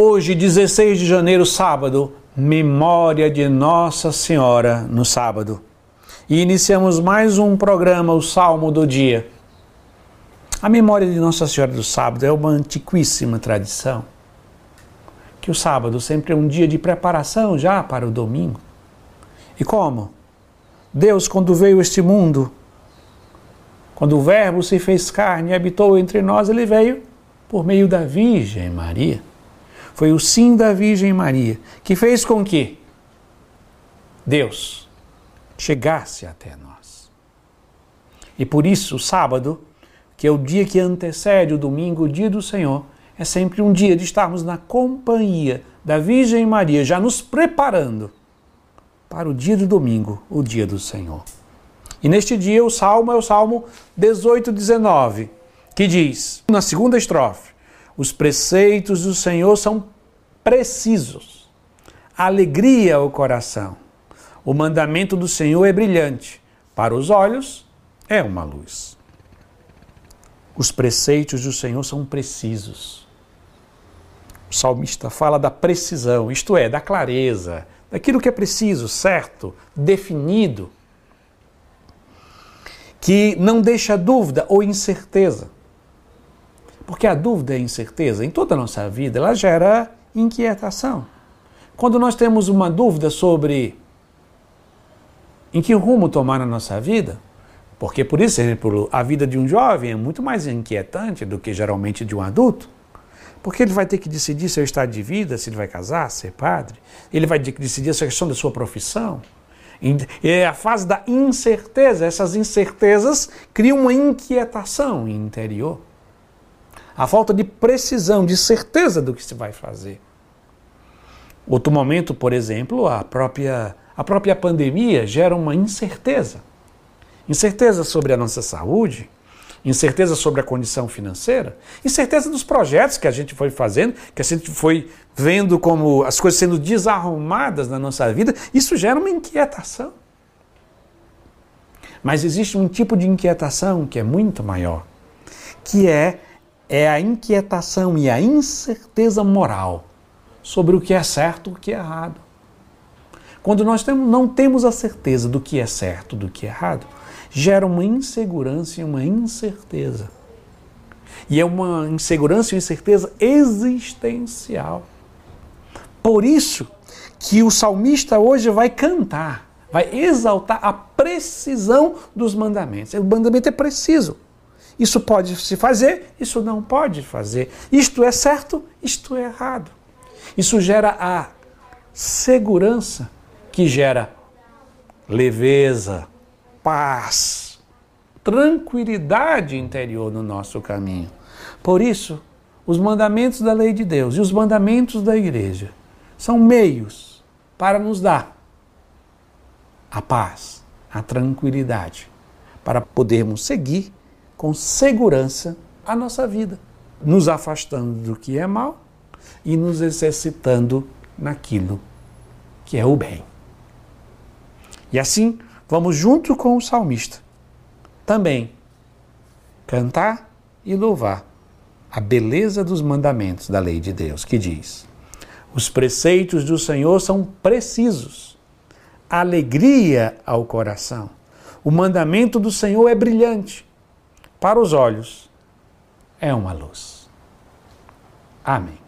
Hoje, 16 de janeiro, sábado, memória de Nossa Senhora no sábado. E iniciamos mais um programa, o Salmo do Dia. A memória de Nossa Senhora do sábado é uma antiquíssima tradição. Que o sábado sempre é um dia de preparação já para o domingo. E como? Deus, quando veio este mundo, quando o Verbo se fez carne e habitou entre nós, ele veio por meio da Virgem Maria. Foi o sim da Virgem Maria que fez com que Deus chegasse até nós. E por isso, o sábado, que é o dia que antecede o domingo, o dia do Senhor, é sempre um dia de estarmos na companhia da Virgem Maria, já nos preparando para o dia do domingo, o dia do Senhor. E neste dia o salmo é o salmo 18, 19, que diz, na segunda estrofe: Os preceitos do Senhor são precisos, alegria ao coração. O mandamento do Senhor é brilhante, para os olhos é uma luz. Os preceitos do Senhor são precisos. O salmista fala da precisão, isto é, da clareza, daquilo que é preciso, certo, definido que não deixa dúvida ou incerteza. Porque a dúvida e a incerteza em toda a nossa vida, ela gera inquietação. Quando nós temos uma dúvida sobre em que rumo tomar na nossa vida, porque, por exemplo, a vida de um jovem é muito mais inquietante do que geralmente de um adulto, porque ele vai ter que decidir seu estado de vida, se ele vai casar, ser padre, ele vai ter que decidir a questão da sua profissão, é a fase da incerteza. Essas incertezas criam uma inquietação interior. A falta de precisão, de certeza do que se vai fazer. Outro momento, por exemplo, a própria, a própria pandemia gera uma incerteza. Incerteza sobre a nossa saúde, incerteza sobre a condição financeira, incerteza dos projetos que a gente foi fazendo, que a gente foi vendo como as coisas sendo desarrumadas na nossa vida, isso gera uma inquietação. Mas existe um tipo de inquietação que é muito maior, que é, é a inquietação e a incerteza moral sobre o que é certo e o que é errado. Quando nós não temos a certeza do que é certo, do que é errado, gera uma insegurança e uma incerteza. E é uma insegurança e uma incerteza existencial. Por isso que o salmista hoje vai cantar, vai exaltar a precisão dos mandamentos. O mandamento é preciso. Isso pode se fazer, isso não pode fazer. Isto é certo, isto é errado. Isso gera a segurança que gera leveza, paz, tranquilidade interior no nosso caminho. Por isso, os mandamentos da lei de Deus e os mandamentos da igreja são meios para nos dar a paz, a tranquilidade, para podermos seguir com segurança a nossa vida, nos afastando do que é mal e nos exercitando naquilo que é o bem. E assim, vamos junto com o salmista também cantar e louvar a beleza dos mandamentos da lei de Deus, que diz: Os preceitos do Senhor são precisos, alegria ao coração. O mandamento do Senhor é brilhante, para os olhos é uma luz. Amém.